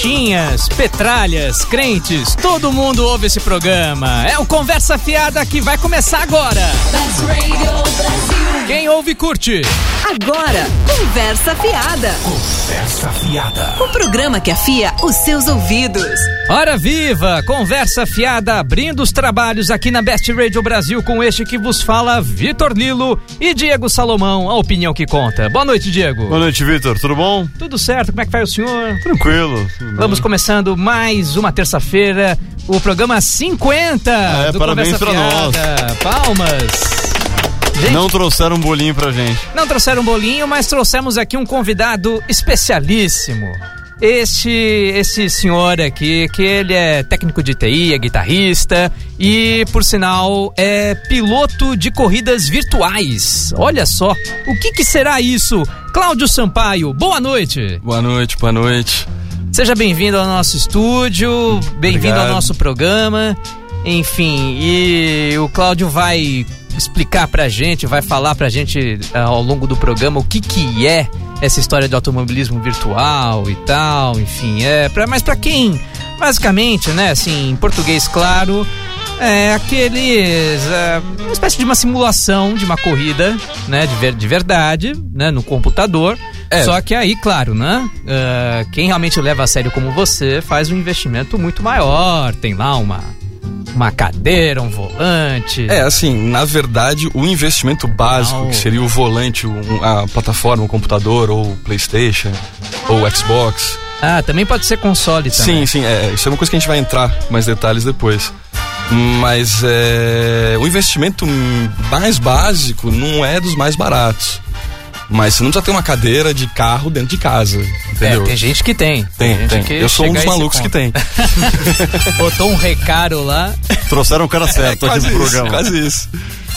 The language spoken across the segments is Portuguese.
pichinchas, petralhas, crentes, todo mundo ouve esse programa. É o Conversa Fiada que vai começar agora. Quem ouve, curte. Agora, Conversa Fiada. Conversa Fiada. O programa que afia os seus ouvidos. Hora viva, Conversa Fiada abrindo os trabalhos aqui na Best Radio Brasil com este que vos fala, Vitor Lilo e Diego Salomão, a opinião que conta. Boa noite, Diego. Boa noite, Vitor. Tudo bom? Tudo certo, como é que vai o senhor? Tranquilo. Vamos começando mais uma terça-feira, o programa 50 É, do parabéns Conversa pra nós. Palmas. Gente, Não trouxeram um bolinho pra gente. Não trouxeram um bolinho, mas trouxemos aqui um convidado especialíssimo. Este, esse senhor aqui, que ele é técnico de TI, é guitarrista e, por sinal, é piloto de corridas virtuais. Olha só, o que, que será isso? Cláudio Sampaio, boa noite. Boa noite, boa noite. Seja bem-vindo ao nosso estúdio, bem-vindo ao nosso programa. Enfim, e o Cláudio vai explicar pra gente, vai falar pra gente ah, ao longo do programa o que que é essa história de automobilismo virtual e tal, enfim, é para mas pra quem basicamente, né, assim, em português claro, é aqueles ah, uma espécie de uma simulação de uma corrida, né, de, ver- de verdade, né, no computador. É. Só que aí, claro, né? ah, quem realmente leva a sério como você faz um investimento muito maior. Tem lá uma, uma cadeira, um volante. É, assim, na verdade, o investimento básico, Não. que seria o volante, o- a plataforma, o computador, ou PlayStation, ou Xbox. Ah, também pode ser console também. Sim, sim, é, isso é uma coisa que a gente vai entrar mais detalhes depois. Mas é, o investimento mais básico não é dos mais baratos. Mas você não precisa ter uma cadeira de carro dentro de casa, É, entendeu? tem gente que tem. Tem, gente tem. que Eu sou um dos malucos que tem. Botou um recaro lá. Trouxeram o cara certo aqui quase no isso, programa. quase isso.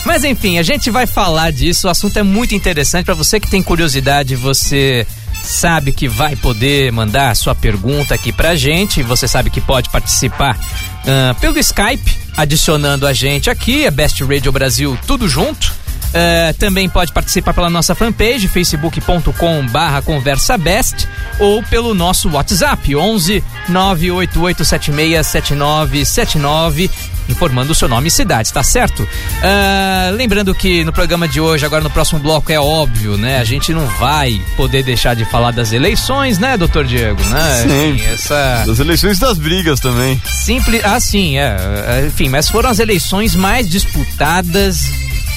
Mas enfim, a gente vai falar disso. O assunto é muito interessante. Pra você que tem curiosidade, você sabe que vai poder mandar a sua pergunta aqui pra gente. Você sabe que pode participar ah, pelo Skype, adicionando a gente aqui, é Best Radio Brasil, tudo junto. Ah, também pode participar pela nossa fanpage, facebook.com barra conversa best ou pelo nosso WhatsApp, 11 988767979 informando o seu nome e cidade, tá certo? Ah, lembrando que no programa de hoje, agora no próximo bloco, é óbvio, né? A gente não vai poder deixar de falar das eleições, né, doutor Diego? Né? Sim. Enfim, essa Das eleições e das brigas também. simples. Ah, sim, é. é, Enfim, mas foram as eleições mais disputadas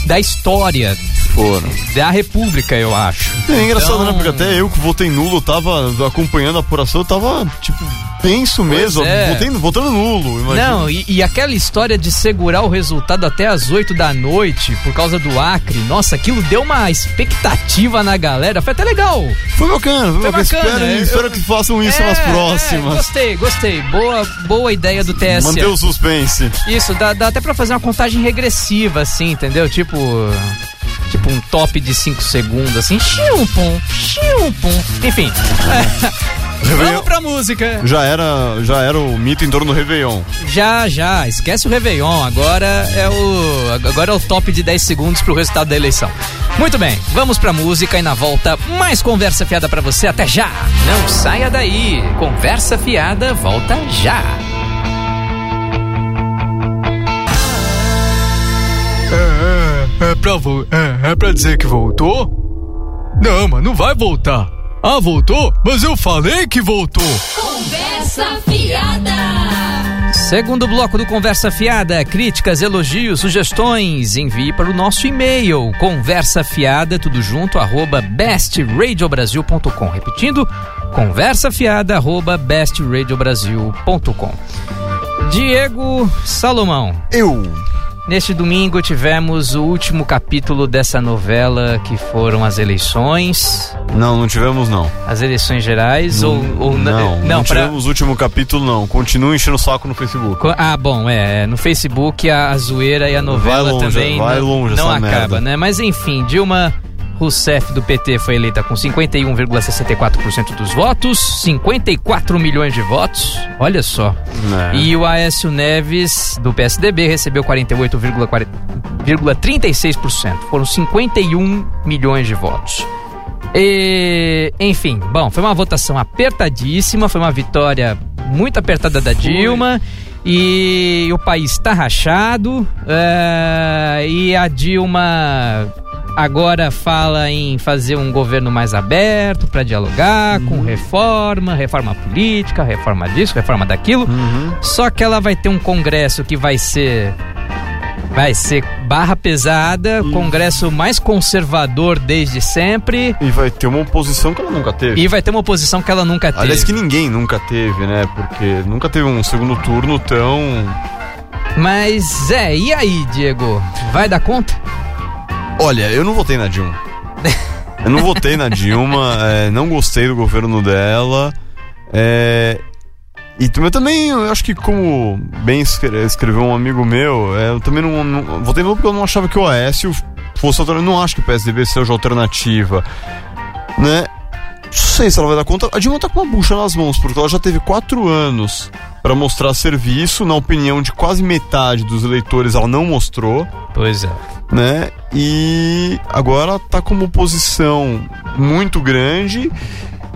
da história Foram. da República, eu acho. É engraçado, Então- né? Porque até eu que votei nulo, tava acompanhando a apuração, eu tava, tipo, tenso mesmo. é. Votei, votando nulo, imagina. Não, e, e aquela história de segurar o resultado até as 8 da noite por causa do Acre, nossa, aquilo deu uma expectativa na galera. Foi até legal. Foi bacana, foi, Foi bacana. Espero, eu- espero que façam isso nas É, é, próximas. gostei, gostei. Boa, boa ideia do TSE. Manter o suspense. Isso, dá, dá até pra fazer uma contagem regressiva, assim, entendeu? Tipo. Tipo um top de 5 segundos, assim. Xiu, pum, xiu, Enfim. Vamos pra música. Já era, já era o mito em torno do Réveillon. Já, já, esquece o Réveillon. Agora é o. Agora é o top de 10 segundos pro resultado da eleição. Muito bem, vamos pra música e na volta mais conversa fiada pra você. Até já! Não saia daí! Conversa fiada volta já! É, é, pra, vo- é, é pra dizer que voltou? Não, mas não vai voltar. Ah, voltou? Mas eu falei que voltou. Conversa Fiada. Segundo bloco do Conversa Fiada, críticas, elogios, sugestões, envie para o nosso e-mail, conversafiada, tudo junto, arroba bestradiobrasil.com. Repetindo, conversafiada, arroba bestradiobrasil.com. Diego Salomão, Eu. Neste domingo tivemos o último capítulo dessa novela que foram as eleições, Não, não tivemos não. as eleições gerais ou, ou não, não, pra- tivemos o último capítulo não. Continua enchendo o saco no Facebook. Ah, bom, é, no Facebook a, a zoeira e a novela longe, também vai não, longe não acaba, merda. né? Mas enfim, Dilma Rousseff do PT foi eleita com 51,64% dos votos, 54 milhões de votos, olha só. É. E o Aécio Neves do PSDB recebeu 48,36%, foram 51 milhões de votos. E, enfim, bom, foi uma votação apertadíssima, foi uma vitória muito apertada da Dilma. E o país está rachado. é, e a Dilma agora fala em fazer um governo mais aberto para dialogar com reforma, reforma política, reforma disso, reforma daquilo. Só que ela vai ter um congresso que vai ser vai ser barra pesada, congresso mais conservador desde sempre E vai ter uma oposição que ela nunca teve. e vai ter uma oposição que ela nunca teve. Aliás, que ninguém nunca teve, né? Porque nunca teve um segundo turno tão. Mas é, e aí, Diego? Vai dar conta? Olha, eu não votei na Dilma. Eu não votei na Dilma, é, não gostei do governo dela. É, e eu também, eu acho que como bem escre- escreveu um amigo meu, é, eu também não, não votei porque eu não achava que o Aécio fosse alternativa. Não acho que o PSDB seja alternativa, né? Não sei se ela vai dar conta. A Dilma tá com uma bucha nas mãos, porque ela já teve quatro anos pra mostrar serviço. Na opinião de quase metade dos eleitores, ela não mostrou Pois é. né? E agora tá com uma oposição muito grande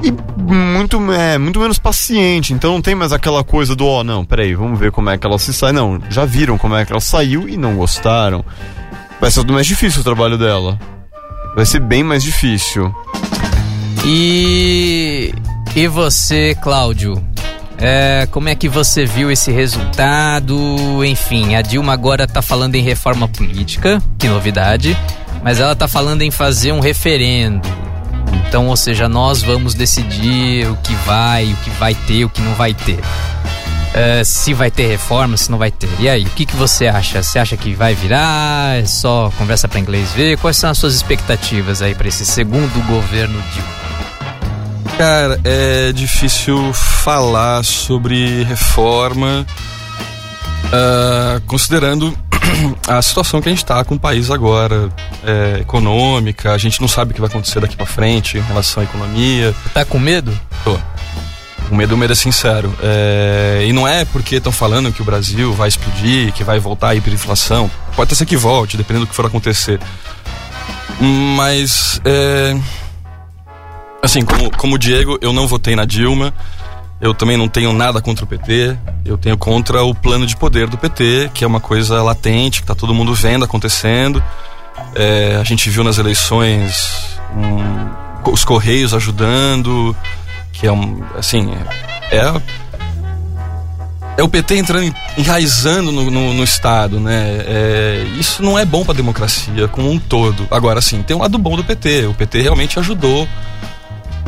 e muito, é, muito menos paciente. Então não tem mais aquela coisa do, ó, não, peraí, vamos ver como é que ela se sai. Não, já viram como é que ela saiu e não gostaram. Vai ser mais difícil o trabalho dela. Vai ser bem mais difícil. E e você, Cláudio? É, como é que você viu esse resultado? Enfim, a Dilma agora tá falando em reforma política, que novidade, mas ela tá falando em fazer um referendo. Então, ou seja, nós vamos decidir o que vai, o que vai ter, o que não vai ter. É, se vai ter reforma, se não vai ter. E aí, o que, que você acha? Você acha que vai virar? É só conversa para inglês ver? Quais são as suas expectativas aí para esse segundo governo Dilma? Cara, é difícil falar sobre reforma, ah, considerando a situação que a gente está com o país agora, é, econômica, a gente não sabe o que vai acontecer daqui para frente em relação à economia. Tá com medo? Tô. O medo, o medo é sincero. É, e não é porque estão falando que o Brasil vai explodir, que vai voltar a hiperinflação. Pode até ser que volte, dependendo do que for acontecer. Mas, é, assim, como, como o Diego, eu não votei na Dilma. Eu também não tenho nada contra o PT. Eu tenho contra o plano de poder do PT, que é uma coisa latente, que tá todo mundo vendo acontecendo. É, a gente viu nas eleições um, os Correios ajudando, que é um. Assim, é. é é o PT entrando, enraizando no, no, no Estado, né? É, isso não é bom para a democracia como um todo. Agora, sim, tem um lado bom do PT. O PT realmente ajudou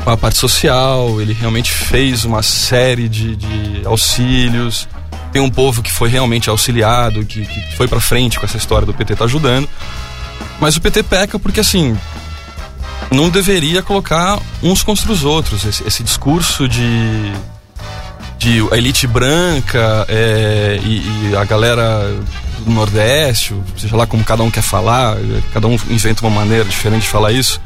com a parte social, ele realmente fez uma série de, de auxílios. Tem um povo que foi realmente auxiliado, que, que foi para frente com essa história do PT tá ajudando. Mas o PT peca porque, assim, não deveria colocar uns contra os outros. Esse, esse discurso de, de a elite branca é, e, e a galera do Nordeste, seja lá como cada um quer falar, cada um inventa uma maneira diferente de falar isso.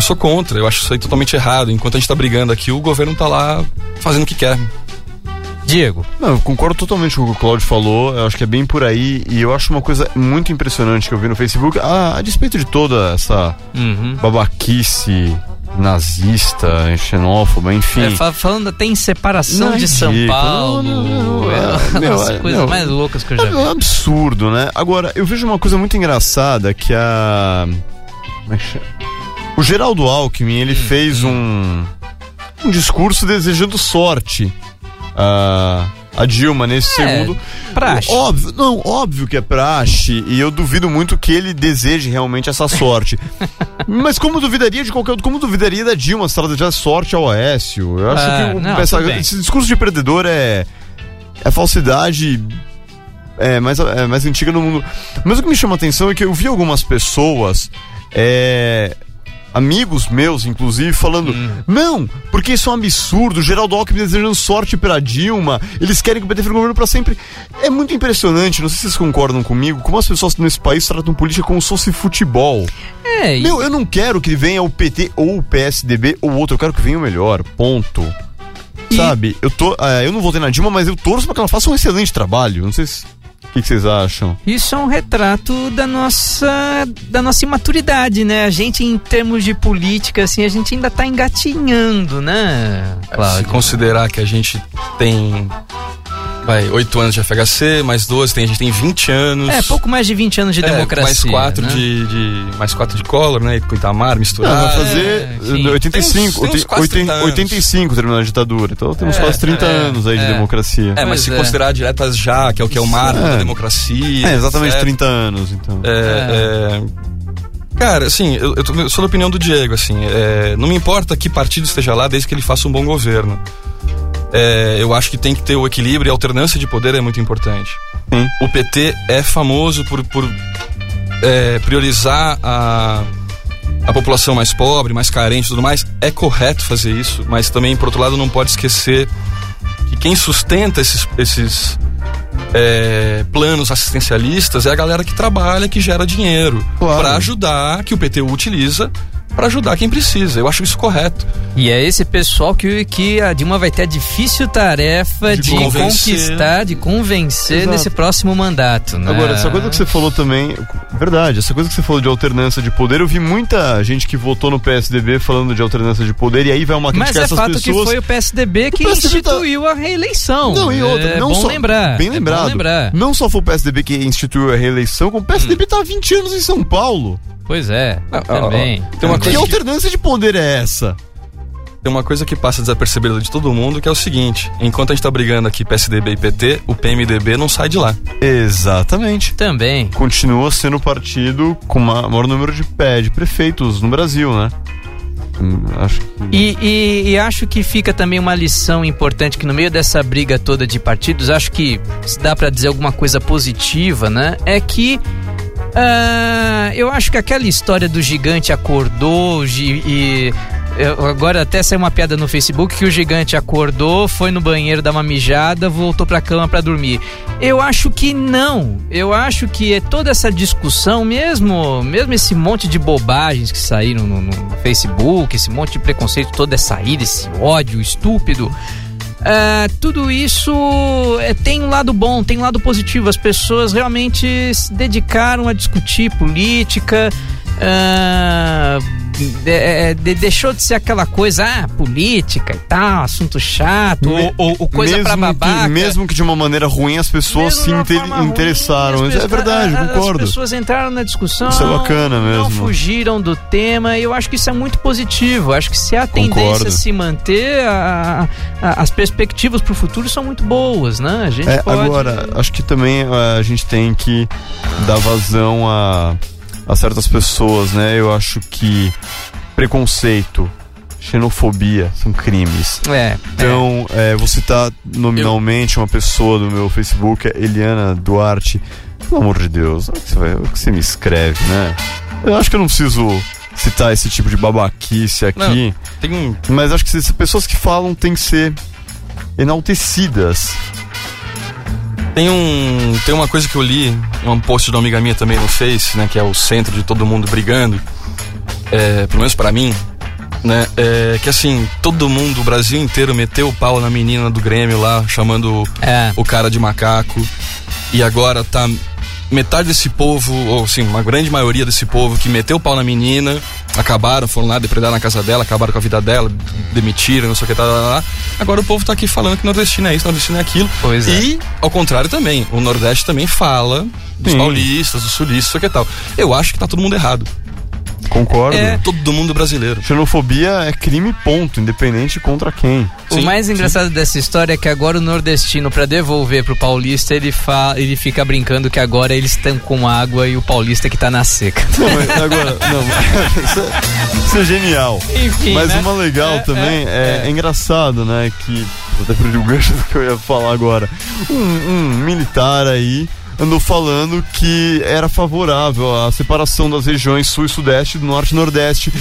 Eu sou contra, eu acho isso aí totalmente errado. Enquanto a gente tá brigando aqui, o governo tá lá fazendo o que quer. Diego. Não, eu concordo totalmente com o que o Claudio falou. Eu acho que é bem por aí. E eu acho uma coisa muito impressionante que eu vi no Facebook. A, a despeito de toda essa Uhum. babaquice nazista, xenófoba, enfim. É, fa- falando até em separação Não, é de São. Paulo. Não, não, não, é meu, das é, coisas meu, mais loucas que eu já É vi. um absurdo, né? Agora, eu vejo uma coisa muito engraçada que a. Como é que chama? O Geraldo Alckmin, ele fez um. Um discurso desejando sorte a, a Dilma nesse É, segundo. praxe. Óbvio, não, óbvio que é praxe, e eu duvido muito que ele deseje realmente essa sorte. Mas como duvidaria de qualquer outro, como duvidaria da Dilma se ela desejasse sorte ao Aécio? Eu acho Ah, que o- não, essa- esse discurso de perdedor é. É falsidade é mais, é mais antiga no mundo. Mas o que me chama a atenção é que eu vi algumas pessoas, é, amigos meus, inclusive, falando: Hum. não, porque isso é um absurdo. Geraldo Alckmin desejando sorte pra Dilma, eles querem que o PT fique no governo pra sempre. É muito impressionante, não sei se vocês concordam comigo, como as pessoas nesse país tratam política como se fosse futebol. É, e- Meu, eu não quero que venha o PT ou o PSDB ou outro, eu quero que venha o melhor. Ponto. E- Sabe? Eu tô. é, eu não votei na Dilma, mas eu torço pra que ela faça um excelente trabalho. Não sei se. O que, que vocês acham? Isso é um retrato da nossa da nossa imaturidade, né? A gente em termos de política assim, a gente ainda tá engatinhando, né? Se Cláudio? considerar que a gente tem. Vai, 8 anos de FHC, mais 12, tem, a gente tem 20 anos. É, pouco mais de 20 anos de É, democracia. Mais 4 né? de, de. Mais 4 de Collor, né? Com Itamar Não, misturado. vai fazer enfim. 85, Tem uns- tem uns quase 30 anos. 85 terminando a ditadura. Então temos É, quase 30 é, anos aí de é. democracia. É, mas Pois se é. considerar diretas já, que é o que é o marco É. da democracia. É, exatamente certo? 30 anos, então. É, é, Cara, assim, eu, eu sou da opinião do Diego, assim, é, não me importa que partido esteja lá, desde que ele faça um bom governo. É, eu acho que tem que ter o equilíbrio e a alternância de poder é muito importante. Sim. O PT é famoso por, por é, priorizar a, a população mais pobre, mais carente e tudo mais. É correto fazer isso, mas também, por outro lado, não pode esquecer que quem sustenta esses, esses é, planos assistencialistas é a galera que trabalha, que gera dinheiro Claro. para ajudar, que o PT utiliza para ajudar quem precisa. Eu acho isso correto. E é esse pessoal que, que a Dilma vai ter a difícil tarefa De de, conquistar, de convencer Exato. nesse próximo mandato, né? Agora, essa coisa que você falou também, verdade, essa coisa que você falou de alternância de poder, eu vi muita gente que votou no PSDB falando de alternância de poder, e aí vai uma Mas crítica a é essas fato pessoas. que foi o PSDB que PSDB tá- instituiu a reeleição. Não, e outra, é não bom só. lembrar. Bem é lembrado. bom lembrar. Não só foi o PSDB que instituiu a reeleição, como o PSDB tá há 20 anos em São Paulo. Pois é, Ah, também. Tem uma Que coisa que- alternância de poder é essa? Tem uma coisa que passa desapercebida de todo mundo, que é o seguinte: enquanto a gente tá brigando aqui PSDB e PT, o PMDB não sai de lá. Exatamente. Também. Continua sendo o partido com o maior número de pé de prefeitos no Brasil, né? Hum, Acho que. E, e- e acho que fica também uma lição importante que no meio dessa briga toda de partidos, acho que se dá pra dizer alguma coisa positiva, né? É que ah, eu acho que aquela história do gigante acordou e eu- agora até saiu uma piada no Facebook que o gigante acordou, foi no banheiro dar uma mijada, voltou pra cama pra dormir. Eu acho que não. Eu acho que é toda essa discussão, mesmo, mesmo esse monte de bobagens que saíram no, no Facebook, esse monte de preconceito, toda essa ira, esse ódio estúpido. Ah, tudo isso é, tem um lado bom, tem um lado positivo. As pessoas realmente se dedicaram a discutir política. ah, é, é, de- deixou de ser aquela coisa, ah, política e tal, assunto chato, Me- ou, ou- coisa mesmo pra babaca. Que, mesmo que de uma maneira ruim as pessoas Mesmo se de uma inte- forma ruim, interessaram. as é verdade, a- concordo. As pessoas entraram na discussão. Isso é bacana Não mesmo. fugiram do tema e eu acho que isso é muito positivo. Eu acho que se a tendência Concordo. se manter, a- a- as perspectivas para o futuro são muito boas, né? A gente É, pode... agora, acho que também eh, a gente tem que dar vazão a, a certas pessoas, né? Eu acho que preconceito, xenofobia são crimes. É, Então, eh, vou citar nominalmente uma pessoa do meu Facebook, a Eliana Duarte. Pelo amor de Deus, o que você, vai- o que você me escreve, né? Eu acho que eu não preciso citar esse tipo de babaquice aqui. Tem um. Mas acho que essas pessoas que falam têm que ser enaltecidas. Tem um. Tem uma coisa que eu li, um post de uma amiga minha também no Face, né? Que é o centro de todo mundo brigando. É, pelo menos pra mim. Né, é, que assim, todo mundo, o Brasil inteiro meteu o pau na menina do Grêmio lá, chamando É. o cara de macaco. E agora tá metade desse povo, ou sim, uma grande maioria desse povo que meteu o pau na menina, acabaram, foram lá depredar na casa dela, acabaram com a vida dela, demitiram, não sei o que, tá, tá, tá. Agora o povo tá aqui falando que nordestino é isso, nordestino é aquilo. Pois é. E, ao contrário também, o Nordeste também fala dos Sim. paulistas, dos sulistas, não sei o que tal. Eu acho que tá todo mundo errado. Concordo. É. Todo mundo brasileiro. Xenofobia é crime, ponto, independente contra quem. O Sim, mais sim. engraçado dessa história é que agora o nordestino, pra devolver pro paulista, ele, fa... ele fica brincando que agora eles estão com água e o paulista que tá na seca. Não, mas agora, não, mas isso, é, isso é genial. Enfim, Mas né? uma legal É, também, é, é, é engraçado, né, que, até perdi o gancho do que eu ia falar agora. Um, um militar aí andou falando que era favorável à separação das regiões sul e sudeste, do norte e nordeste.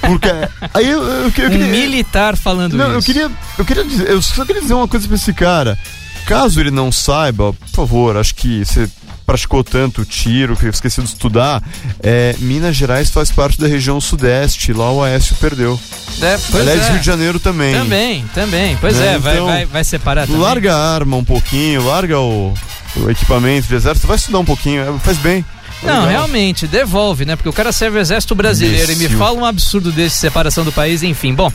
Porque, aí eu, eu, eu queria... Um militar falando Não, isso. eu queria, eu queria dizer, eu só queria dizer uma coisa pra esse cara. Caso ele não saiba, por favor, acho que você praticou tanto tiro, que eu esqueci de estudar, é, Minas Gerais faz parte da região sudeste, lá o Aécio perdeu. É, pois Aliás, é. Rio de Janeiro também. Também, também. Pois Né, é, vai, então, vai, vai separar também. Larga a arma um pouquinho, larga o, o equipamento de exército, vai estudar um pouquinho, é, faz bem. Não, legal. realmente, devolve, né? Porque o cara serve o exército brasileiro e me Imbecil. fala um absurdo desse, separação do país, enfim. Bom,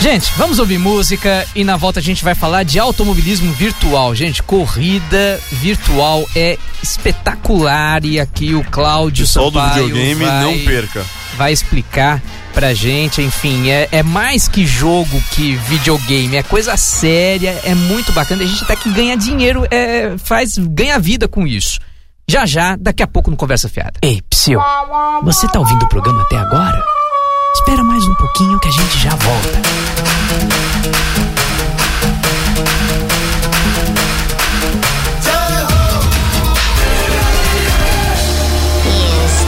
gente, vamos ouvir música e na volta a gente vai falar de automobilismo virtual. Gente, corrida virtual é espetacular e aqui o Cláudio Pessoal do videogame, vai, não perca. vai explicar pra gente, enfim, é, é mais que jogo que videogame, é coisa séria, é muito bacana, a gente até que ganha dinheiro, é, faz, ganha vida com isso. Já já, daqui a pouco no Conversa Fiada. Ei, Psyu, você tá ouvindo o programa até agora? Espera mais um pouquinho que a gente já volta.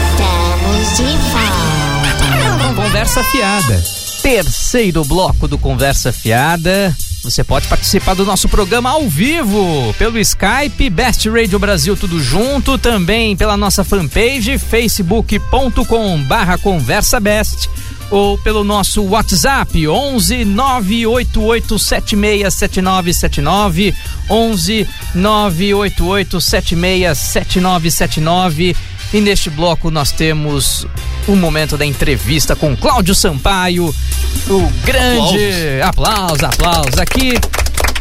Estamos de volta. Conversa Fiada. Terceiro bloco do Conversa Fiada. Você pode participar do nosso programa ao vivo pelo Skype, Best Radio Brasil tudo junto, também pela nossa fanpage facebook.com barra conversa best ou pelo nosso WhatsApp 11 988 767979 11 988 767979 e neste bloco nós temos o momento da entrevista com Cláudio Sampaio, o grande aplausos, aplausos. Aqui,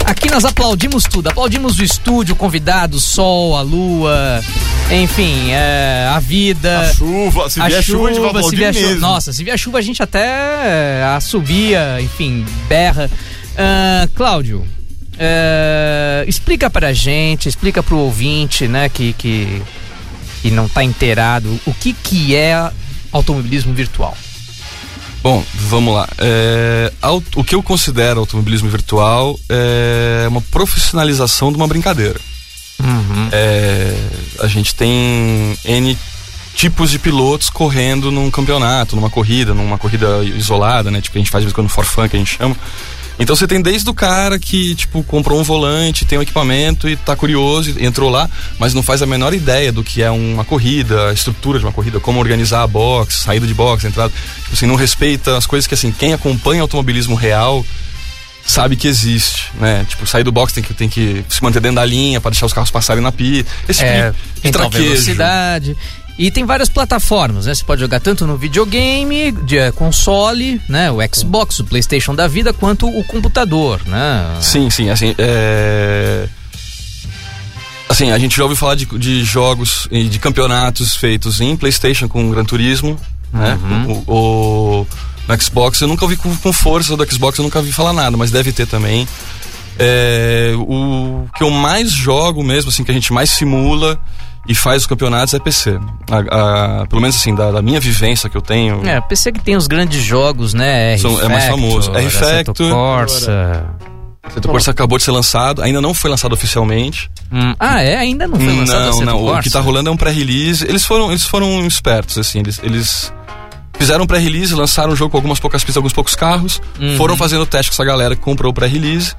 aqui nós aplaudimos tudo, aplaudimos o estúdio, o convidado, o sol, a lua, enfim, é, a vida. A chuva, se A vier chuva, a gente se vier chuva, mesmo. nossa, se vier chuva a gente até é, assobia, enfim, berra. Ah, Cláudio, é, explica pra gente, explica pro ouvinte, né, que, que, que não tá inteirado, o que que é automobilismo virtual. Bom, vamos lá. É, o que eu considero automobilismo virtual é uma profissionalização de uma brincadeira. É, a gente tem N tipos de pilotos correndo num campeonato, numa corrida, numa corrida isolada, né? Tipo, a gente faz de vez em quando for fun, que a gente chama. Então você tem desde o cara que, tipo, comprou um volante, tem um equipamento e tá curioso, entrou lá, mas não faz a menor ideia do que é uma corrida, a estrutura de uma corrida, como organizar a box, saída de box, entrada. Tipo assim, não respeita as coisas que, assim, quem acompanha automobilismo real sabe que existe, né? Tipo, sair do box tem que, tem que se manter dentro da linha para deixar os carros passarem na pista. Esse tipo É, de, de traquejo. velocidade. E tem várias plataformas, né? Você pode jogar tanto no videogame, de eh, console, né? O Xbox, o PlayStation da vida, quanto o computador, né? Sim, sim, assim, é... Assim, a gente já ouviu falar de, de jogos e de campeonatos feitos em Playstation com Gran Turismo, né? Uhum. O, o- no Xbox eu nunca ouvi com, com força do Xbox, eu nunca ouvi falar nada, mas deve ter também. É, o que eu mais jogo mesmo, assim, que a gente mais simula e faz os campeonatos é PC. A- a- pelo menos assim, da, da minha vivência que eu tenho. É, PC que tem os grandes jogos, né? São- é mais famoso. R Assetto Factor. Corsa. O Corsa acabou de ser lançado, ainda não foi lançado oficialmente. Hum, Ah, é? Ainda não foi lançado não, não. O Corsa? que tá rolando é um pré-release. Eles foram, eles foram espertos, assim. Eles, eles fizeram um pré-release, lançaram o jogo com algumas poucas pistas, alguns poucos carros. Uhum. Foram fazendo teste com essa galera que comprou o pré-release.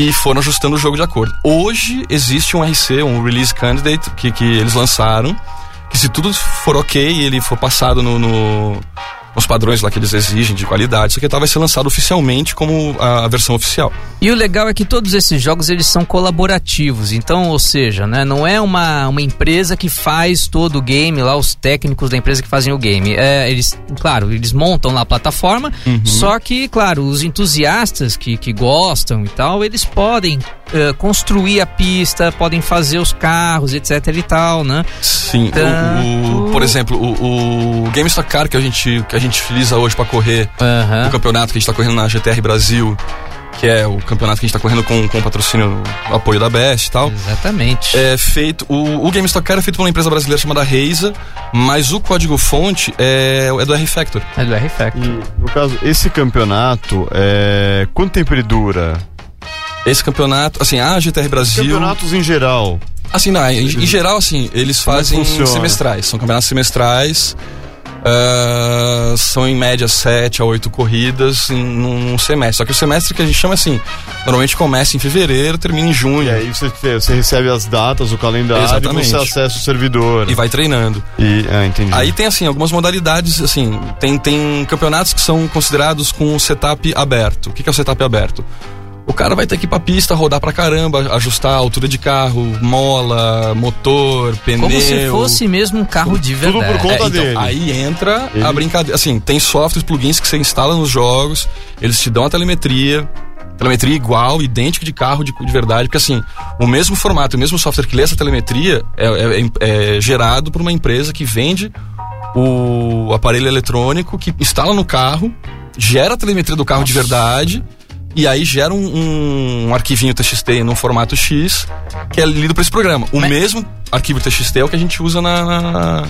E foram ajustando o jogo de acordo. Hoje existe um RC, um Release Candidate, que, que eles lançaram. Que se tudo for ok e ele for passado no, no- nos padrões lá que eles exigem de qualidade, isso aqui tá, vai ser lançado oficialmente como a, a versão oficial. E o legal é que todos esses jogos eles são colaborativos, então, ou seja, né, não é uma, uma empresa que faz todo o game lá, os técnicos da empresa que fazem o game. É, eles, claro, eles montam lá a plataforma, só que, claro, os entusiastas que, que gostam e tal, eles podem eh, construir a pista, podem fazer os carros, etc e tal, né? Sim, o- o, Tanto- por exemplo, o, o Game Stock Car que a gente, que a gente utiliza hoje para correr Aham. o campeonato que a gente tá correndo na GTR Brasil, que é o campeonato que a gente tá correndo com, com o patrocínio, o apoio da Best e tal. Exatamente. É feito. O, o Game Stock Car é feito por uma empresa brasileira chamada Reisa, mas o código-fonte é, é do R-Factor. É do R-Factor. E, no caso, esse campeonato, é... quanto tempo ele dura? Esse campeonato, assim, a GTR Brasil. Campeonatos em geral. Assim, não, em, em geral, assim, eles é fazem semestrais. São campeonatos semestrais. Ah, são em média sete a oito corridas em num semestre. Só que o semestre que a gente chama assim, normalmente começa em fevereiro, termina em junho. E aí você, você recebe as datas, o calendário Exatamente. e você acessa o servidor. E vai treinando. E, ah, entendi. Aí tem assim algumas modalidades, assim, tem, tem campeonatos que são considerados com setup aberto. O que é o setup aberto? O cara vai ter que ir pra pista, rodar pra caramba, ajustar a altura de carro, mola, motor, pneu. Como se fosse mesmo um carro de Tudo verdade. por conta É, então, dele. aí entra Ele- a brincadeira. Assim, tem softwares, plugins que você instala nos jogos, eles te dão a telemetria. Telemetria igual, idêntica de carro de, de verdade, porque assim, o mesmo formato, o mesmo software que lê essa telemetria é, é- é gerado por uma empresa que vende o aparelho eletrônico, que instala no carro, gera a telemetria do carro de verdade, e aí gera um, um arquivinho TXT num formato X, que é lido para esse programa. O Mas- mesmo arquivo TXT é o que a gente usa na, na-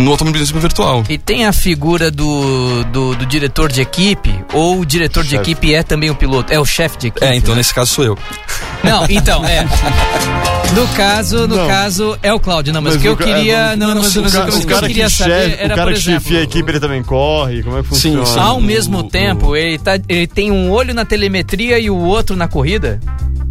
no automobilismo virtual. E tem a figura do, do, do diretor de equipe, ou o diretor de Chefe. equipe é também o piloto? É o chefe de equipe? É, então né? nesse caso sou eu. Não, então, é. No caso, no Não. caso, é o Cláudio. Não, mas, Mas o que eu o queria. é, não, não, mas, o mas ca- o que o eu cara queria que saber chefe, era, o cara por que exemplo. chefia a equipe, ele também corre, como é que Sim, funciona? sim. Ao mesmo o- tempo, ele, tá, ele tem um olho na telemetria e o outro na corrida?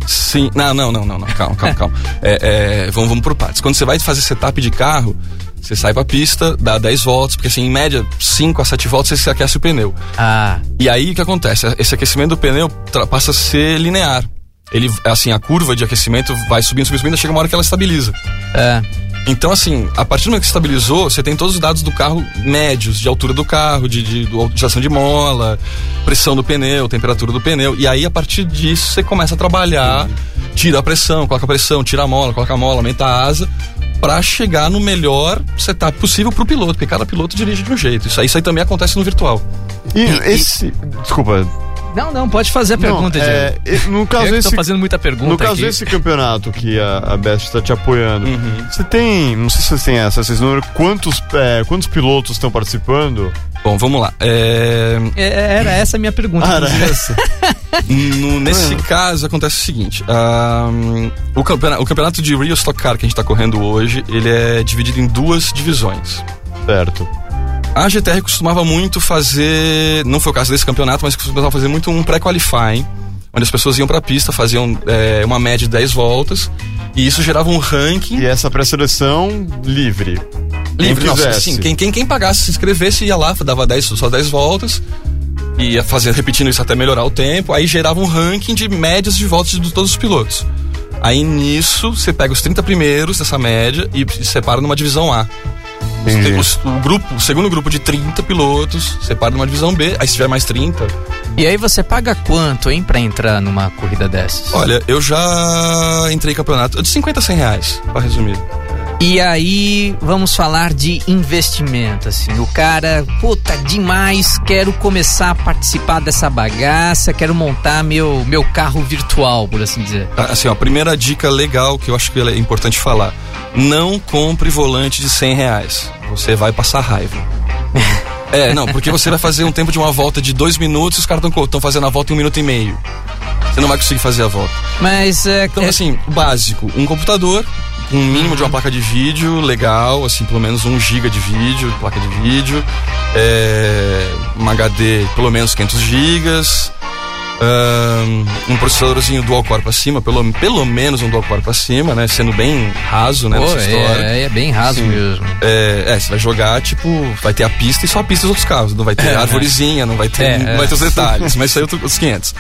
Sim. Não, não, não, não, não. Calma, calma, calma. É, é, vamos, vamos por partes. Quando você vai fazer setup de carro, você sai pra pista, dá 10 voltas, porque assim, em média, 5 a 7 voltas você aquece o pneu. Ah, E aí o que acontece? Esse aquecimento do pneu passa a ser linear. Ele, assim, a curva de aquecimento vai subindo, subindo, subindo, chega uma hora que ela estabiliza. é. Então, assim, a partir do momento que estabilizou, você tem todos os dados do carro médios, de altura do carro, de, de, de de mola, pressão do pneu, temperatura do pneu. E aí, a partir disso, você começa a trabalhar, tira a pressão, coloca a pressão, tira a mola, coloca a mola, aumenta a asa, pra chegar no melhor setup possível pro piloto, porque cada piloto dirige de um jeito. Isso aí, isso aí também acontece no virtual. E esse. Desculpa. Não, não, pode fazer a pergunta, não, Diego. é, e- no caso Eu que esse, fazendo muita pergunta No caso aqui. desse campeonato que a, a Best está te apoiando, Uhum. você tem. Não sei se você tem essa, esses números. Quantos, é, quantos pilotos estão participando? Bom, vamos lá. É, É, Era essa a minha pergunta. Ah, era inclusive. essa? No- nesse caso, acontece o seguinte: ahn, o, campeonato, o campeonato de Rio Stock Car que a gente está correndo hoje, ele é dividido em duas divisões. certo. A GTR costumava muito fazer, não foi o caso desse campeonato, mas costumava fazer muito um pré-qualifying, onde as pessoas iam para a pista, faziam é, uma média de 10 voltas, e isso gerava um ranking E essa pré-seleção livre. Livre. Quem quisesse. sim, quem, quem, quem pagasse, se inscrevesse, ia lá, dava 10, só 10 voltas, ia fazer, repetindo isso até melhorar o tempo, aí gerava um ranking de médias de voltas de todos os pilotos. Aí nisso, você pega os 30 primeiros dessa média e se separa numa divisão A. Os- o, grupo, o segundo grupo de 30 pilotos separa numa divisão B, aí se tiver mais 30. E aí você paga quanto, hein, pra entrar numa corrida dessas? Olha, eu já entrei em campeonato de 50 a 100 reais, pra resumir. E aí, vamos falar de investimento, assim. O cara, puta, demais, quero começar a participar dessa bagaça, quero montar meu, meu carro virtual, por assim dizer. Assim, ó, a primeira dica legal que eu acho que é importante falar: não compre volante de 100 reais. Você vai passar raiva. É, não, porque você vai fazer um tempo de uma volta de dois minutos e os caras estão fazendo a volta em um minuto e meio. Você não vai conseguir fazer a volta. Mas é, Então, é- assim, o básico: um computador, com um mínimo de uma placa de vídeo legal, assim, pelo menos um giga de vídeo, placa de vídeo, é, um HD pelo menos 500 gigas, um processadorzinho dual core pra cima, pelo, pelo menos um dual core pra cima, né? Sendo bem raso, né? pô, nessa história. é, é bem raso mesmo. É, é, você vai jogar, tipo, vai ter a pista e só a pista dos outros carros. Não vai ter É, arvorezinha, não vai ter, É, não é. vai ter os detalhes, mas saiu os 500.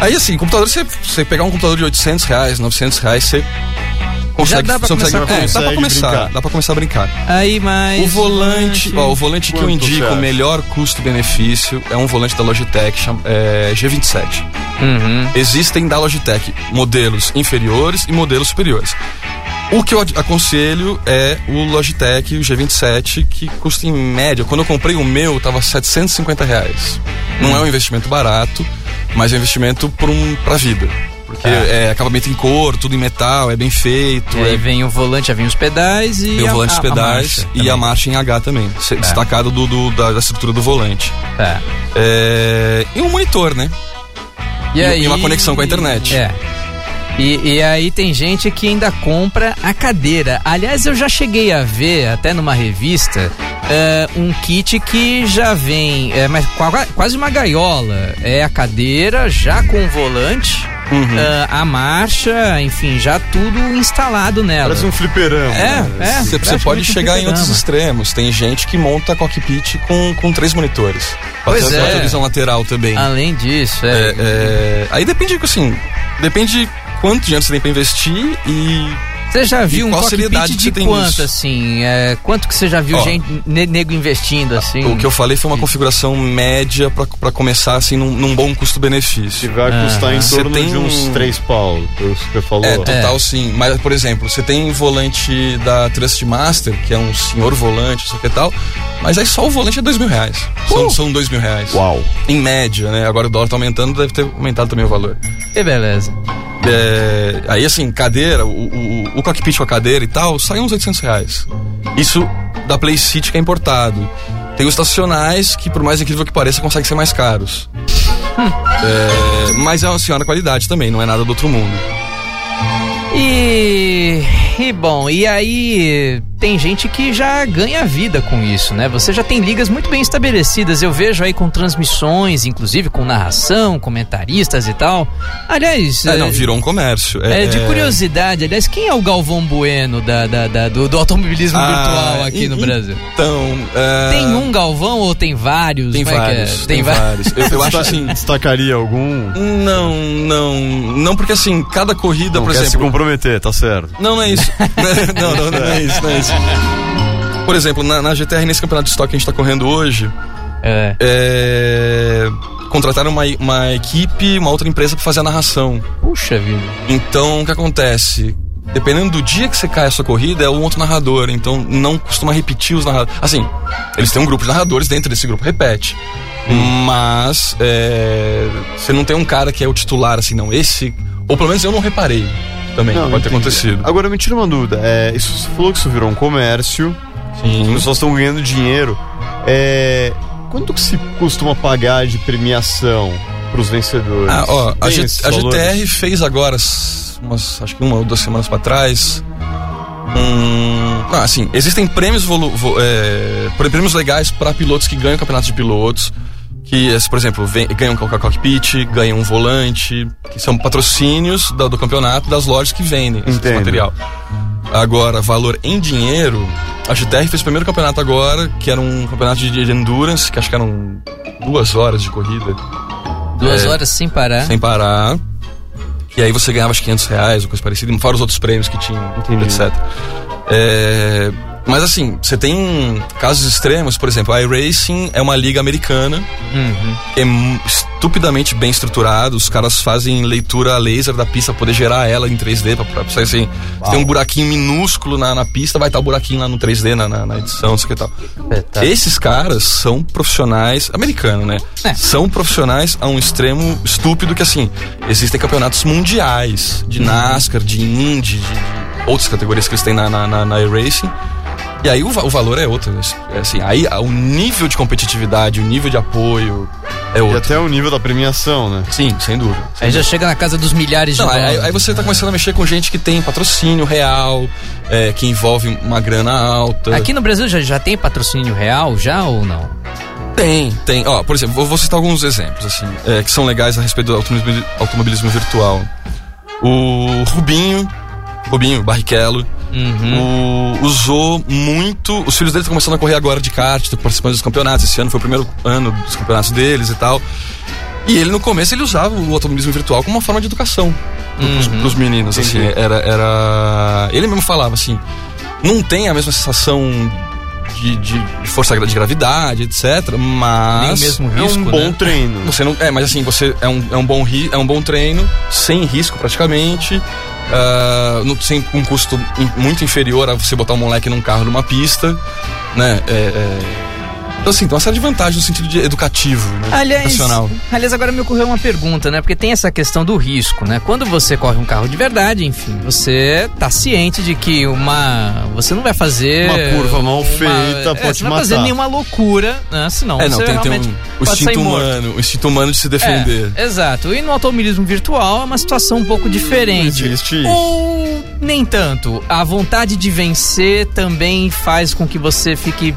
Aí, assim, computador, você, você pegar um computador de 800 reais, 900 reais, você consegue... dá pra consegue- começar a é, dá pra consegue começar, brincar. dá pra começar a brincar. Aí, mas. O volante, ó, o volante que eu Quanto indico, o melhor custo-benefício, é um volante da Logitech, chama- é, G27. Uhum. Existem da Logitech modelos inferiores e modelos superiores. O que eu aconselho é o Logitech, o G27, que custa em média. Quando eu comprei o meu, tava 750 reais. Não é um investimento barato, mas é um investimento para um, pra vida. Porque é. acabamento em couro, tudo em metal, é bem feito. E aí é vem o volante, aí vem os pedais e. tem o a- volante a- de pedais marcha e também. a marcha em H também, se- destacado do, do- da, da estrutura do volante. Tá. É, e um monitor, né? E, E- aí, uma conexão com a internet. É. E, e aí tem gente que ainda compra a cadeira. Aliás, eu já cheguei a ver, até numa revista, é, um kit que já vem, é, mas qua- quase uma gaiola. É a cadeira já com o volante, Uhum. é, a marcha, enfim, já tudo instalado nela. Parece um fliperama. É, né? é. Você, pode um chegar em outros extremos. Tem gente que monta cockpit com, com três monitores. Pois ter é. a televisão lateral também. Além disso, é. É, é, aí depende, assim, depende quanto dinheiro você tem pra investir e Você já viu um qual cockpit seriedade que de quanto, nisso? assim? É, quanto que você já viu Ó. gente, ne- nego investindo, assim? o que eu falei foi uma configuração média pra, pra começar, assim, num, num bom custo-benefício. Que vai custar em torno tem de uns 3 pau, pelo que você falou. É, total sim. Mas, por exemplo, você tem volante da Trust Master, que é um senhor volante, isso aqui e tal. Mas aí só o volante é dois mil reais. São, são dois mil reais. Uau. Em média, né? Agora o dólar tá aumentando, deve ter aumentado também o valor. Que beleza. É, aí, assim, cadeira, o, o, o cockpit com a cadeira e tal, sai uns 800 reais. Isso da Play City que é importado. Tem os estacionais que, por mais incrível que pareça, conseguem ser mais caros. É, mas é uma senhora qualidade também, não é nada do outro mundo. E, e bom, e aí tem gente que já ganha vida com isso, né? Você já tem ligas muito bem estabelecidas. Eu vejo aí com transmissões, inclusive com narração, comentaristas e tal. Aliás, É, é, não, virou um comércio. é, de curiosidade, aliás, quem é o Galvão Bueno da, da- da- do, do automobilismo Ah, virtual aqui e- no e- Brasil? Então, é, Tem um Galvão ou tem vários? Tem Como é é? vários. Tem vários. Eu, eu acho assim. Destacaria algum? Não, não. Não, porque assim, cada corrida, Não por quer se exemplo. comprometer, tá certo. Não, não é isso. não, não, não é isso, não é isso. Por exemplo, na, na GTR, nesse campeonato de estoque que a gente tá correndo hoje, É. é, contrataram uma, uma equipe, uma outra empresa pra fazer a narração. Puxa vida. Então, o que acontece? Dependendo do dia que você cai a sua corrida, é um outro narrador. Então, não costuma repetir os narradores. Assim, eles têm um grupo de narradores, dentro desse grupo repete. Mas, é, você não tem um cara que é o titular, assim, não. Esse, ou pelo menos eu não reparei também, Não, pode ter entendi. acontecido. Agora me tira uma dúvida. É, isso, você falou que isso virou um comércio, as Sim. pessoas estão ganhando dinheiro. É, quanto que se costuma pagar de premiação pros vencedores? Ah, ó, a, G- a? GTR fez agora, umas, acho que uma ou duas semanas pra trás. Um, ah, assim, existem prêmios, volu- vo- é, prêmios legais para pilotos que ganham campeonatos de pilotos. Que, esse, por exemplo, vem- ganham um cockpit, ganham um volante, que são patrocínios da- do campeonato das lojas que vendem esse Entendo. material. Agora, valor em dinheiro, a GTR fez o primeiro campeonato agora, que era um campeonato de, de endurance, que acho que eram duas horas de corrida Duas É. horas sem parar. sem parar. E aí você ganhava acho 500 reais ou coisa parecida, fora os outros prêmios que tinham, Entendi. etc. É, mas assim, você tem casos extremos, por exemplo, a iRacing é uma liga americana, Uhum. é estupidamente bem estruturado, os caras fazem leitura laser da pista pra poder gerar ela em 3D, pra, pra, assim, você tem um buraquinho minúsculo na, na pista, vai estar o buraquinho lá no 3D na, na, na edição, isso que e tal. Tá. Esses caras são profissionais, americano, né? É. São profissionais a um extremo estúpido que, assim, existem campeonatos mundiais Uhum. de NASCAR, de Indy, de, outras categorias que eles têm na, na, na, na racing E aí o, o valor é outro. É assim, aí a- o nível de competitividade, o nível de apoio é E outro. até o nível da premiação, né? Sim, sem dúvida. Aí já chega na casa dos milhares de Não, aí, aí você tá começando a mexer com gente que tem patrocínio real, é, que envolve uma grana alta. Aqui no Brasil já, já tem patrocínio real, já ou não? Tem, tem. Ó, por exemplo, vou, vou citar alguns exemplos, assim, é, que são legais a respeito do automobilismo, automobilismo virtual. O Rubinho, Rubinho Barrichello, Uhum. o- usou muito. Os filhos dele estão começando a correr agora de kart, estão participando dos campeonatos. Esse ano foi o primeiro ano dos campeonatos deles e tal. E ele, no começo, ele usava o automobilismo virtual como uma forma de educação Uhum. pros meninos, assim. Era, era. Ele mesmo falava assim: não tem a mesma sensação de, de- de força de gravidade, etc. Mas. Nem o mesmo É risco, um bom né? treino. Você não, é, mas assim, você é um, é um, bom, ri, é um bom treino, sem risco praticamente, ah, no- sem um custo muito inferior a você botar um moleque num carro numa pista, né? É, é- Então, assim, tem uma série de vantagens no sentido de educativo, né? Aliás, aliás, agora me ocorreu uma pergunta, né? Porque tem essa questão do risco, né? Quando você corre um carro de verdade, enfim, você tá ciente de que uma. Você não vai fazer. Uma curva mal uma- feita é, pode você não vai fazer nenhuma loucura, né? Senão É, não, você tem, tem realmente um, o instinto humano, o instinto humano de se defender. É, exato. E no automobilismo virtual é uma situação um pouco diferente. existe isso. Ou nem tanto. A vontade de vencer também faz com que você fique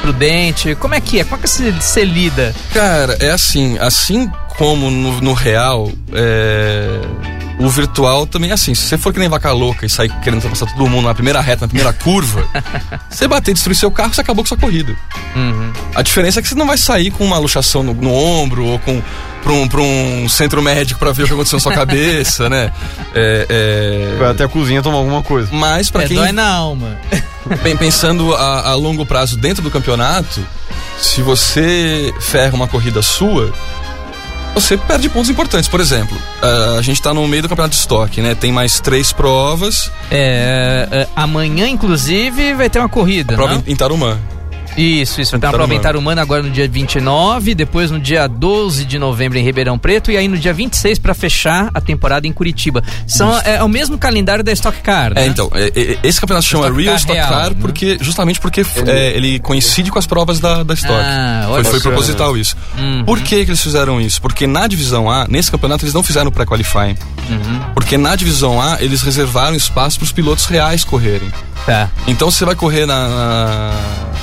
prudente? Como é que é? Como é que você, você lida? Cara, é assim, assim como no, no real, é, o virtual também é assim. Se você for que nem vaca louca e sair querendo ultrapassar todo mundo na primeira reta, na primeira curva, você bater e destruir seu carro, você acabou com sua corrida. Uhum. A diferença é que você não vai sair com uma luxação no, no ombro ou com pra um, pra um centro médico pra ver o que aconteceu na sua cabeça, né? É, é, Vai até a cozinha tomar alguma coisa. Mas pra É, quem dói na alma. Bem, pensando a, a longo prazo dentro do campeonato, se você ferra uma corrida sua, você perde pontos importantes. Por exemplo, a, a gente tá no meio do campeonato de estoque, né? Tem mais três provas. É, é, amanhã, inclusive, vai ter uma corrida. Prova não? em Tarumã. Isso, isso. Ter uma Tarumã. prova em Tarumã agora no dia 29, depois no dia 12 de novembro em Ribeirão Preto e aí no dia 26 para fechar a temporada em Curitiba. São, é, é o mesmo calendário da Stock Car, né? É, então, é, é, esse campeonato se chama Stock Real Car Stock real, Car né? porque, justamente porque é, ele coincide com as provas da, da Stock. Ah, foi, foi proposital isso. Uhum. Por que, que eles fizeram isso? Porque na divisão A, nesse campeonato, eles não fizeram pré-qualifying. Uhum. Porque na divisão A, eles reservaram espaço para os pilotos reais correrem. Tá. Então você vai correr na, na-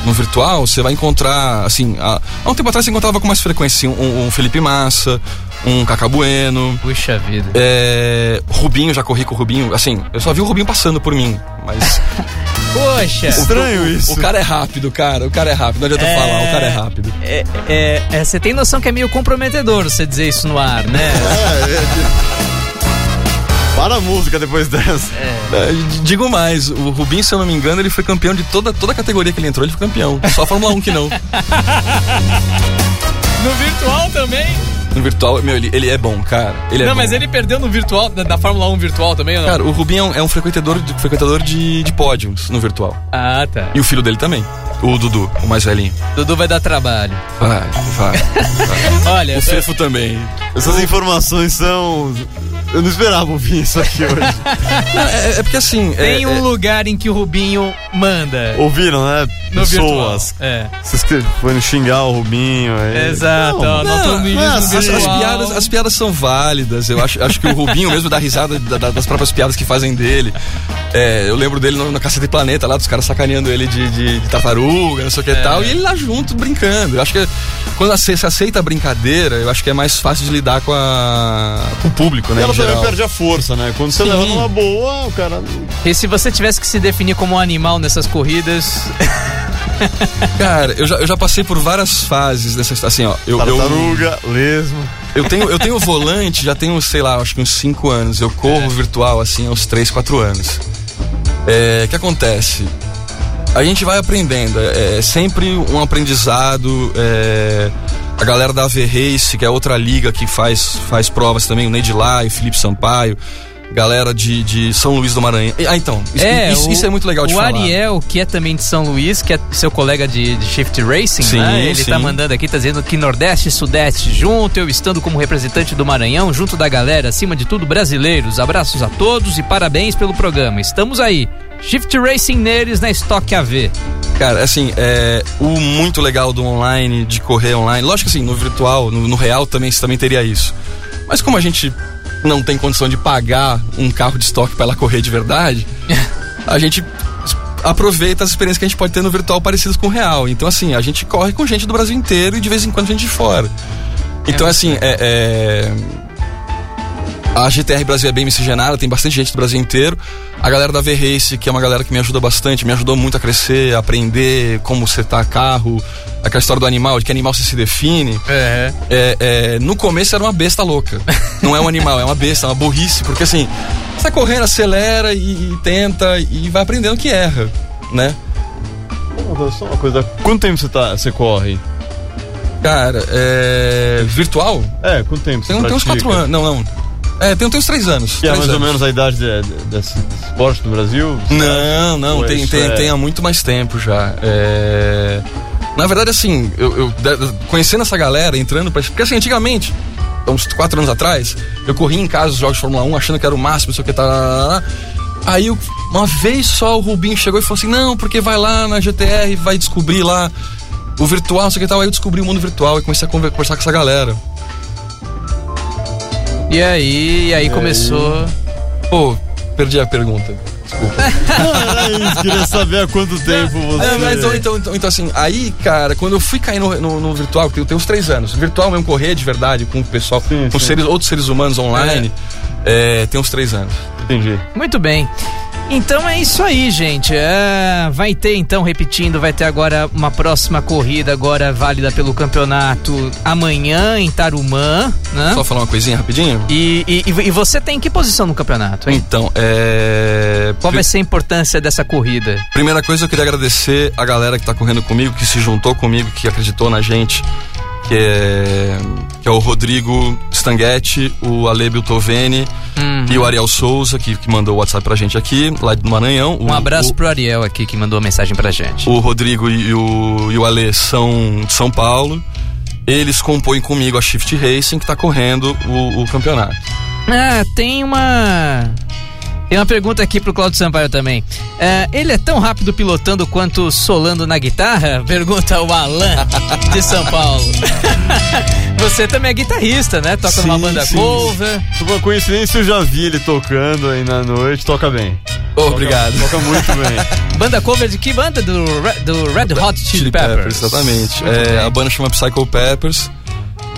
no virtual, você vai encontrar, assim, há, há um tempo atrás você encontrava com mais frequência assim, um, um Felipe Massa, um Cacá Bueno, Puxa vida. é, Rubinho, já corri com o Rubinho, assim, eu só vi o Rubinho passando por mim, mas Poxa! Estranho o, isso. o cara é rápido, cara, o cara é rápido, não adianta É. falar, o cara é rápido. É, é, é, você tem noção que é meio comprometedor você dizer isso no ar, né? Para a música depois dessa. É, d- digo mais, o Rubinho, se eu não me engano, ele foi campeão de toda, toda a categoria que ele entrou, ele foi campeão, só a Fórmula 1 que não. No virtual também? No virtual, meu, ele, ele é bom, cara, ele é não, bom. mas ele perdeu no virtual, da, da Fórmula 1 virtual também ou não? Cara, o Rubinho é um, é um frequentador, de, frequentador de, de pódios no virtual. Ah, tá. E o filho dele também. O Dudu, o mais velhinho. Dudu vai dar trabalho. Vai, vai. Olha, o Fefo também. Essas informações são. Eu não esperava ouvir isso aqui hoje. Não, é, é porque assim. tem é, um é- lugar em que o Rubinho manda. Ouviram, né? No Pessoas. virtual. É. Vocês que foram xingar o Rubinho. aí. Exato, ó, Não, não é no assim. as, as piadas, as piadas são válidas. Eu acho, acho que o Rubinho mesmo dá risada da- da- das próprias piadas que fazem dele. É, eu lembro dele no, no Cacete e Planeta, lá dos caras sacaneando ele de, de- de tartaruga, não sei o que e tal. E ele lá junto, brincando. Eu acho que quando você se aceita a brincadeira, eu acho que é mais fácil de lidar com, a, com o público, E né? ela em também geral. perde a força, né? Quando você leva numa boa, o cara. E se você tivesse que se definir como um animal nessas corridas, Cara, eu já, eu já passei por várias fases dessa assim, ó. Eu, eu, Tartaruga, lesmo. eu tenho eu tenho volante, já tenho, sei lá, acho que uns 5 anos. Eu corro virtual assim aos 3, 4 anos. É, o que acontece? A gente vai aprendendo, é, é sempre um aprendizado. é, a galera da AV Race, que é outra liga que faz, faz provas também, o Neide e o Felipe Sampaio. Galera de, de São Luís do Maranhão. Ah, então, isso é, isso, o- isso é muito legal de o falar. Ariel, que é também de São Luís, que é seu colega de, de Shift Racing, Sim, né? Ele sim. tá mandando aqui, tá dizendo que Nordeste e Sudeste junto, eu estando como representante do Maranhão, junto da galera, acima de tudo brasileiros. Abraços a todos e parabéns pelo programa. Estamos aí. Shift Racing neles na Stock AV. Cara, assim, é, o muito legal do online, de correr online, lógico que assim, no virtual, no, no real também, você também teria isso. Mas como a gente não tem condição de pagar um carro de estoque para ela correr de verdade, a gente aproveita as experiências que a gente pode ter no virtual parecidas com o real. Então, assim, a gente corre com gente do Brasil inteiro e de vez em quando gente de fora. Então, assim, é- é, a GTR Brasil é bem miscigenada, tem bastante gente do Brasil inteiro. A galera da V-Race, que é uma galera que me ajuda bastante, me ajudou muito a crescer, a aprender como setar carro, aquela história do animal, de que animal você se define. É. É, é, no começo era uma besta louca. Não é um animal, é uma besta, é uma burrice, porque assim, você tá correndo, acelera e, e tenta e vai aprendendo que erra, né? Só uma coisa. Quanto tempo você, tá, você corre? Cara, é. Virtual? É, quanto tempo você Tem, tem uns quatro anos. Não, não. É, tem, tem uns três anos. Que é mais ou anos. menos a idade de- de- desse esporte no Brasil? Não, não, Ou tem, tem, é- tem há muito mais tempo já. É... Na verdade, assim, eu, eu- conhecendo essa galera, entrando pra. Porque assim, antigamente, uns quatro anos atrás, eu corria em casa os jogos de Fórmula 1 achando que era o máximo, não sei o que tá. Aí uma vez só o Rubinho chegou e falou assim: não, porque vai lá na GTR, vai descobrir lá o virtual, não sei o que tal. Aí eu descobri o mundo virtual e comecei a conver- conversar com essa galera. E aí, e aí começou. Pô, perdi a pergunta. Não, era isso, queria saber há quanto tempo você. É, mas então, então, então, então, assim, aí, cara, quando eu fui cair no, no, no virtual, que eu tenho uns três anos, virtual mesmo, correr de verdade com o pessoal, Sim, com sim. Seres, outros seres humanos online, é, tem uns três anos. Entendi. Muito bem. Então é isso aí, gente. É, vai ter, então, repetindo, vai ter agora uma próxima corrida, agora válida pelo campeonato amanhã em Tarumã, né? Só falar uma coisinha rapidinho? E, e, e você tem que posição no campeonato, hein? Então, é. Qual vai ser a importância dessa corrida? Primeira coisa, eu queria agradecer a galera que tá correndo comigo, que se juntou comigo, que acreditou na gente, que é, que é o Rodrigo Stanguetti, o Alebio Toveni Uhum. e o Ariel Souza, que, que mandou o WhatsApp pra gente aqui, lá do Maranhão. Um O- abraço o, pro Ariel aqui que mandou a mensagem pra gente. o Rodrigo e o, e o Ale são de São Paulo. Eles compõem comigo a Shift Racing, que tá correndo o, o campeonato. Ah, tem uma. Tem uma pergunta aqui pro Claudio Sampaio também. É, ele é tão rápido pilotando quanto solando na guitarra? Pergunta o Alan de São Paulo. Você também é guitarrista, né? Toca numa Sim, banda sim. cover. Por uma coincidência, eu já vi ele tocando aí na noite. Toca bem. Obrigado. Toca muito bem. Banda cover de que banda? Do, do Red Hot Chili Peppers. exatamente. Muito É, a banda chama Psycho Peppers.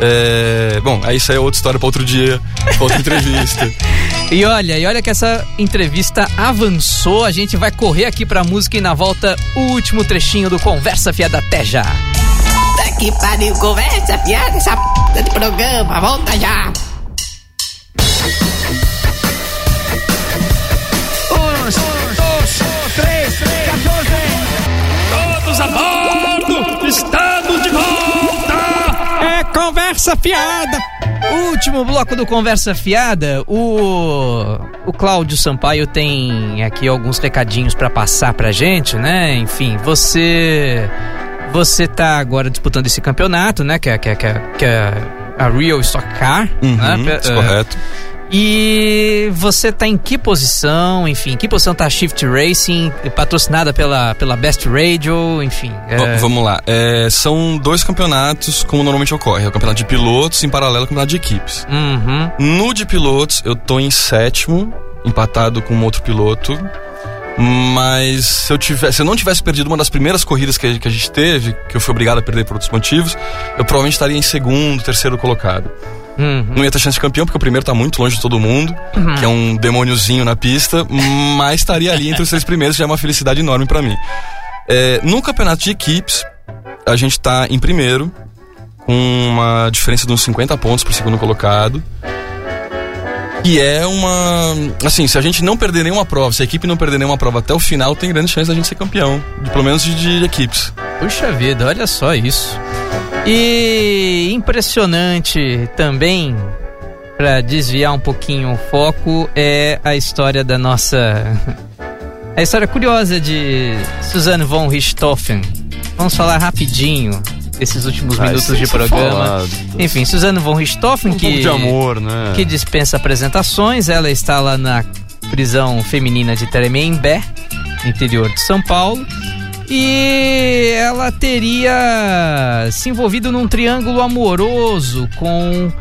É, bom, aí isso aí é outra história pra outro dia, pra outra entrevista. E olha, e olha que essa entrevista avançou. A gente vai correr aqui pra música e na volta o último trechinho do Conversa Fiada até já. Puta que pariu, conversa, piada, essa puta de programa, volta já. Todos a bordo! Estamos de volta! É Conversa Fiada! Último bloco do Conversa Fiada, o o Cláudio Sampaio tem aqui alguns recadinhos pra passar pra gente, né? Enfim, você você tá agora disputando esse campeonato, né? Que é, que é, que é, que é a Real Stock Car, Uhum, né? isso É, correto. E você tá em que posição? Enfim, que posição tá a Shift Racing, patrocinada pela, pela Best Radio, enfim. é, Vamos lá. É, são dois campeonatos, como normalmente ocorre. É o campeonato de pilotos em paralelo ao campeonato de equipes. Uhum. No de pilotos, eu tô em sétimo, empatado com um outro piloto. Mas se eu, tivesse, se eu não tivesse perdido uma das primeiras corridas que, a- que a gente teve, que eu fui obrigado a perder por outros motivos, eu provavelmente estaria em segundo, terceiro colocado. Uhum. Não ia ter chance de campeão, porque o primeiro tá muito longe de todo mundo, que é um demôniozinho na pista, mas estaria ali entre os três primeiros, já é uma felicidade enorme pra mim. É, no campeonato de equipes, a gente tá em primeiro, com uma diferença de uns 50 pontos pro segundo colocado. E é uma. Assim, se a gente não perder nenhuma prova, se a equipe não perder nenhuma prova até o final, tem grande chance da gente ser campeão. De, pelo menos de, de equipes. Puxa vida, olha só isso. E impressionante também, para desviar um pouquinho o foco, é a história da nossa. A história curiosa de Suzanne von Richthofen. Vamos falar rapidinho desses últimos Ah, minutos de ser programa. falado. Enfim, Suzanne von Richthofen, Um que, amor, né? que dispensa apresentações, ela está lá na prisão feminina de Tremembé, interior de São Paulo. E ela teria se envolvido num triângulo amoroso com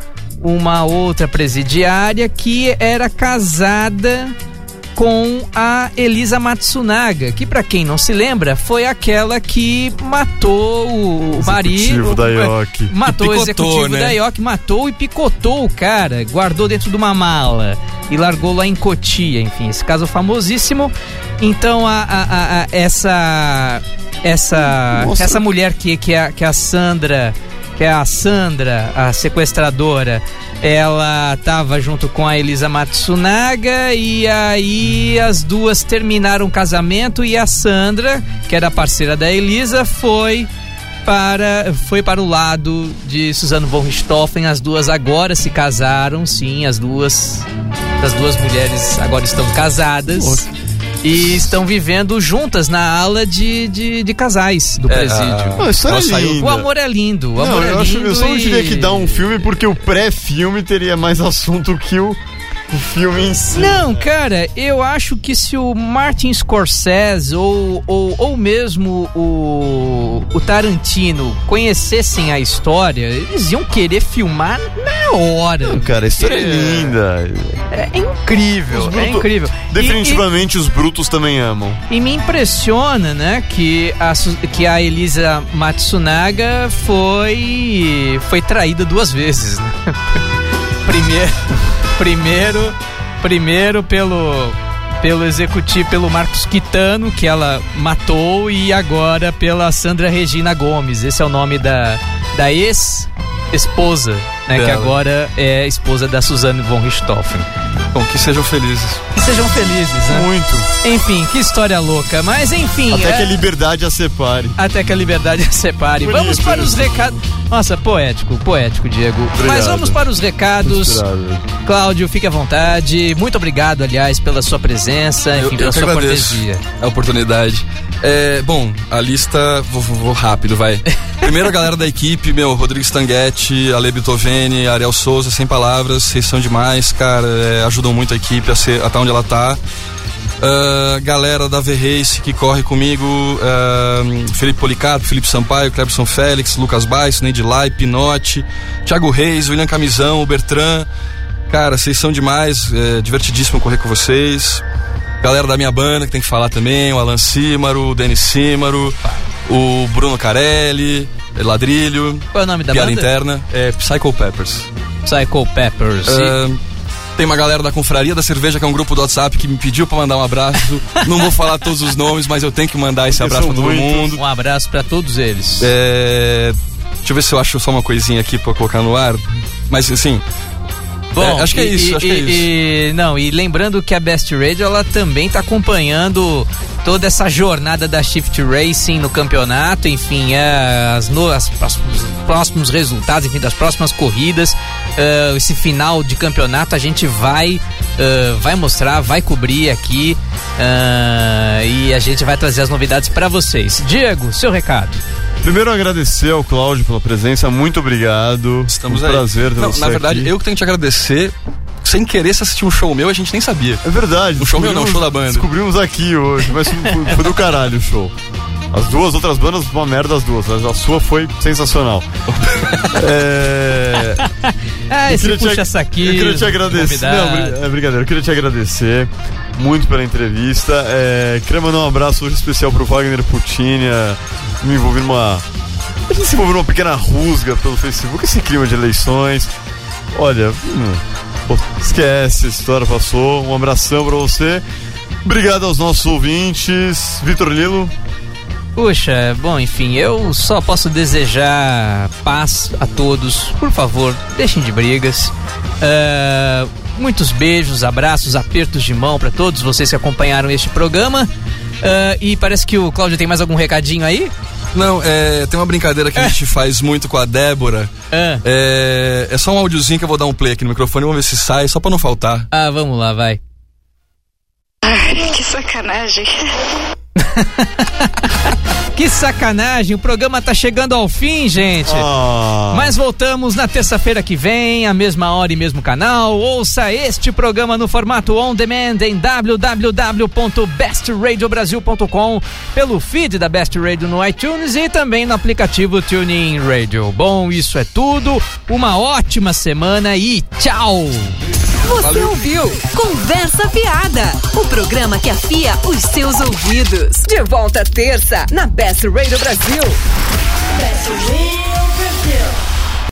uma outra presidiária que era casada com a Elisa Matsunaga, que pra quem não se lembra, foi aquela que matou o marido, Executivo da IOC. matou o picotou, executivo né? da IOC, matou e picotou o cara, guardou dentro de uma mala e largou lá em Cotia, enfim, esse caso famosíssimo. Então a, a- a- a- essa essa Nossa. essa mulher que que é, a- que é a Sandra, que é a Sandra, a sequestradora, ela tava junto com a Elisa Matsunaga e aí as duas terminaram o casamento e a Sandra, que era parceira da Elisa, foi para foi para o lado de Suzano von Richthofen. As duas agora se casaram, sim, as duas as duas mulheres agora estão casadas. E estão vivendo juntas na ala de, de, de casais do É, presídio. Ah, é saiu- lindo. O amor é lindo, o Não, amor é eu, lindo. acho, eu só não e- diria que dá um filme porque o pré-filme teria mais assunto que o, o filme em si. Não, cara, eu acho que se o Martin Scorsese ou, ou, ou mesmo o, o Tarantino conhecessem a história, eles iam querer filmar na hora. Cara, a história é É. linda. É incrível, é brutos- incrível. E- Definitivamente os brutos também amam. E, e me impressiona, né, que a, que a Elisa Matsunaga foi foi traída duas vezes, né? primeiro, primeiro, primeiro pelo pelo executivo, pelo Marcos Quitano, que ela matou, e agora pela Sandra Regina Gomes. Esse é o nome da, da ex-esposa, né? Que agora é esposa da Suzane von Richthofen. Bom, que sejam felizes. Que sejam felizes, né? Muito. Enfim, que história louca. Mas enfim. Até é- que a liberdade a separe. até que a liberdade a separe. Bonito vamos para os recados. Nossa, poético, poético, Diego. Mas vamos para os recados. Inspirado. Cláudio, fique à vontade. Muito obrigado, aliás, pela sua presença, enfim, pela sua agradeço cortesia. a oportunidade. É, bom, a lista, vou, vou- rápido, vai. Primeiro a galera da equipe, meu, Rodrigo Stanguetti, Ale Bitoveni, Ariel Souza, sem palavras, vocês são demais, cara, é, ajudam muito a equipe a ser até onde ela tá. Ah, galera da V-Race que corre comigo, ah, Felipe Policarpo, Felipe Sampaio, Clebson Félix, Lucas Baix, Neide Lai, Pinote, Thiago Reis, William Camisão, o Bertrand. Cara, vocês são demais, é divertidíssimo correr com vocês. Galera da minha banda que tem que falar também, o Alan Címaro, o Denis Címaro, o Bruno Carelli, Ladrilho, Qual é o nome da Piada banda? Interna, é Psycho Peppers. Psycho Peppers. E- Ah, tem uma galera da Confraria da Cerveja, que é um grupo do WhatsApp, que me pediu pra mandar um abraço. Não vou falar todos os nomes, mas eu tenho que mandar esse Porque abraço pra todo muitos. mundo. Um abraço pra todos eles. É, Deixa eu ver se eu acho só uma coisinha aqui pra colocar no ar. Mas assim. Bom, é, acho que é isso, e- acho que é isso. e- não, e lembrando que a Best Radio ela também tá acompanhando toda essa jornada da Shift Racing no campeonato, enfim, é, as, no- as próximos, próximos resultados, enfim, das próximas corridas, é, esse final de campeonato a gente vai é, vai mostrar, vai cobrir aqui é, e a gente vai trazer as novidades para vocês. Diego, seu recado. Primeiro agradecer ao Cláudio pela presença, muito obrigado. Estamos um aí. prazer ter Não, você Na verdade, aqui. eu que tenho que te agradecer. Sem querer, você assistiu um show meu, a gente nem sabia. É verdade. Um show meu não, descobrimos- show da banda. Descobrimos aqui hoje, mas foi, foi do caralho o show. As duas outras bandas, uma merda as duas, mas a sua foi sensacional. é... Ah, Eu esse queria te- puxa-saquinho. Eu queria te agradecer. Não, é brincadeira. Eu queria te agradecer muito pela entrevista. É, queria mandar um abraço hoje especial pro Wagner Puccini. é, me envolvi numa. A gente se envolveu numa pequena rusga pelo Facebook, esse clima de eleições. Olha, hum, esquece, a história passou. Um abração pra você. Obrigado aos nossos ouvintes. Vitor Lilo, Puxa, bom, enfim, eu só posso desejar paz a todos. Por favor, deixem de brigas. Ah, muitos beijos, abraços, apertos de mão para todos vocês que acompanharam este programa. Ah, e parece que o Cláudio tem mais algum recadinho aí? Não, é, tem uma brincadeira que a gente faz muito com a Débora. Ah, É, é só um áudiozinho que eu vou dar um play aqui no microfone, vamos ver se sai, só pra não faltar. ah, vamos lá, vai. Ai, que sacanagem. Que sacanagem, o programa tá chegando ao fim, gente. Ah, Mas voltamos na terça-feira que vem, a mesma hora e mesmo canal. Ouça este programa no formato on demand em www.bestradiobrasil.com, pelo feed da Best Radio no iTunes e também no aplicativo TuneIn Radio. Bom, isso é tudo. Uma ótima semana e tchau. Você ouviu Conversa Fiada, o programa que afia os seus ouvidos. De volta terça na Best Radio Brasil. Best Radio.